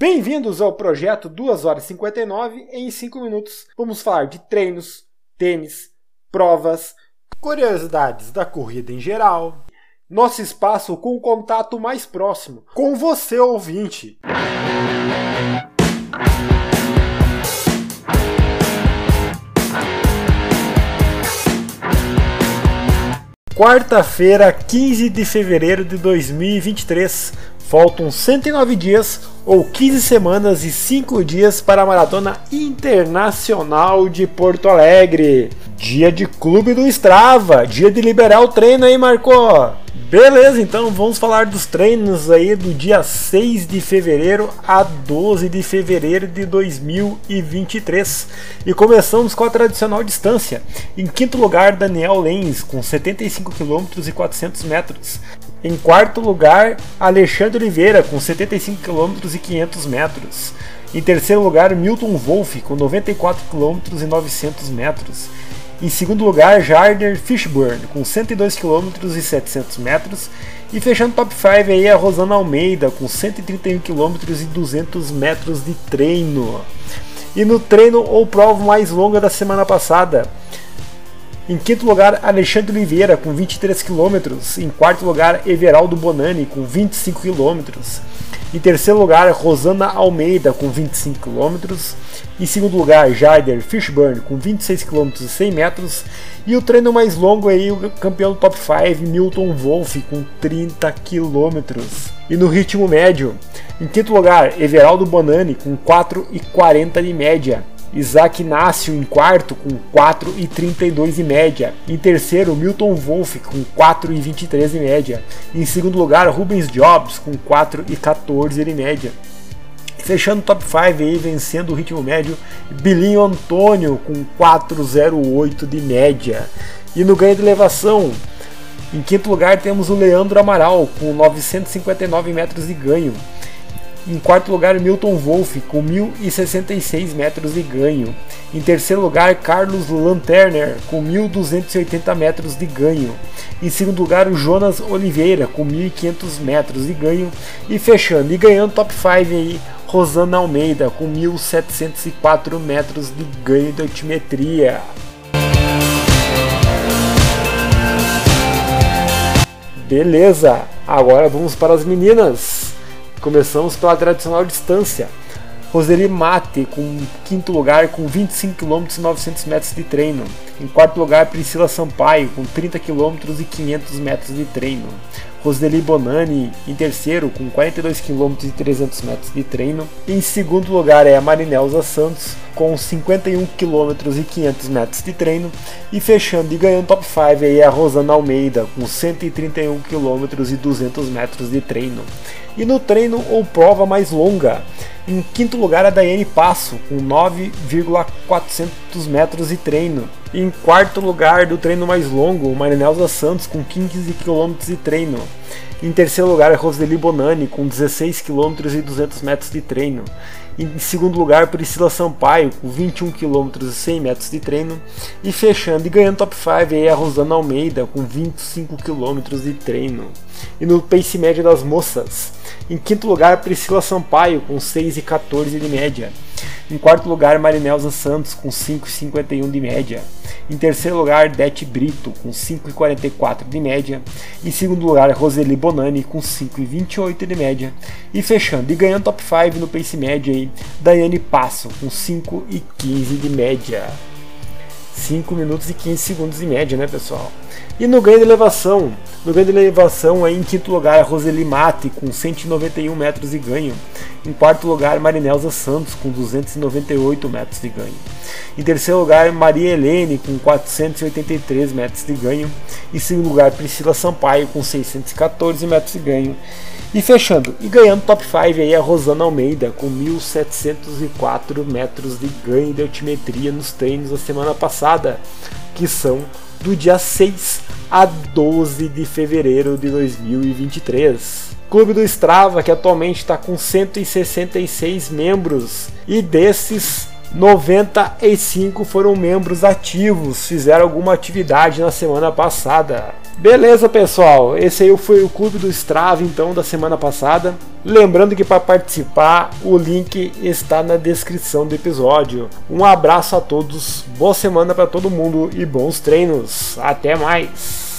Bem-vindos ao projeto 2 horas e 59 em 5 minutos. Vamos falar de treinos, tênis, provas, curiosidades da corrida em geral, nosso espaço com o contato mais próximo com você ouvinte. Quarta-feira, 15 de fevereiro de 2023. Faltam 109 dias ou 15 semanas e 5 dias para a Maratona Internacional de Porto Alegre. Dia de Clube do Strava, dia de liberar o treino aí, Marco. Beleza, então vamos falar dos treinos aí do dia 6 de fevereiro a 12 de fevereiro de 2023. E começamos com a tradicional distância. Em quinto lugar, Daniel Lenz com 75 km e 400 metros. Em quarto lugar, Alexandre Oliveira com 75 km e 500 metros. Em terceiro lugar, Milton Wolff com 94 km e 900 metros. Em segundo lugar, Jarder Fishburne, com 102 km e 700 metros. E fechando top 5 aí a Rosana Almeida, com 131 km e 200 metros de treino. E no treino ou prova mais longa da semana passada, em quinto lugar, Alexandre Oliveira, com 23 km. Em quarto lugar, Everaldo Bonani, com 25 km. Em terceiro lugar, Rosana Almeida, com 25 km. Em segundo lugar, Jarder Fishburne, com 26 km e 100 metros. E o treino mais longo aí, o campeão do top 5, Milton Wolff, com 30 km. E no ritmo médio, em quinto lugar, Everaldo Bonani, com 4,40 de média. Isaac Inácio em quarto com 4,32 em média. Em terceiro, Milton Wolff com 4,23 em média. Em segundo lugar, Rubens Jobs com 4,14 em média. Fechando o top 5 aí, vencendo o ritmo médio, Bilinho Antônio com 4,08 de média. E no ganho de elevação, em quinto lugar temos o Leandro Amaral com 959 metros de ganho. Em quarto lugar, Milton Wolff, com 1.066 metros de ganho. Em terceiro lugar, Carlos Lanterner, com 1.280 metros de ganho. Em segundo lugar, o Jonas Oliveira, com 1.500 metros de ganho. E fechando e ganhando top 5 aí, Rosana Almeida, com 1.704 metros de ganho de altimetria. Beleza, agora vamos para as meninas. Começamos pela tradicional distância. Roseli Mate, com quinto lugar, com 25 km e 900 metros de treino. Em quarto lugar, Priscila Sampaio, com 30 km e 500 metros de treino. Roseli Bonani em terceiro, com 42 km e 300 metros de treino. Em segundo lugar é a Marinelza Santos, com 51 km e 500 metros de treino. E fechando e ganhando top 5 aí é a Rosana Almeida, com 131 km e 200 metros de treino. E no treino ou prova mais longa, em quinto lugar a Daiane Passo, com 9,400 metros de treino. Em quarto lugar do treino mais longo, Marinelza Santos com 15 km de treino. Em terceiro lugar, Roseli Bonani com 16 km e 200 metros de treino. Em segundo lugar, Priscila Sampaio com 21 km e 100 metros de treino. E fechando e ganhando top 5 aí a Rosana Almeida com 25 km de treino. E no pace médio das moças, em quinto lugar, Priscila Sampaio com 6,14 de média. Em quarto lugar, Marinelza Santos com 5,51 de média. Em terceiro lugar, Dete Brito com 5,44 de média. Em segundo lugar, Roseli Bonani com 5,28 de média. E fechando e ganhando top 5 no pace médio Daiane Passo com 5,15 de média. 5 minutos e 15 segundos de média, né, pessoal? E no ganho de elevação, no ganho de elevação aí em quinto lugar Roseli Mate com 191 metros de ganho. Em quarto lugar Marinelza Santos com 298 metros de ganho. Em terceiro lugar Maria Helene com 483 metros de ganho. Em segundo lugar Priscila Sampaio com 614 metros de ganho. E fechando, e ganhando top 5 aí a Rosana Almeida com 1704 metros de ganho de altimetria nos treinos da semana passada, que são do dia 6 a 12 de fevereiro de 2023. Clube do Strava, que atualmente está com 166 membros, e desses 95 foram membros ativos, fizeram alguma atividade na semana passada. Beleza, pessoal. Esse aí foi o clube do Strava então da semana passada. Lembrando que para participar, o link está na descrição do episódio. Um abraço a todos, boa semana para todo mundo e bons treinos. Até mais.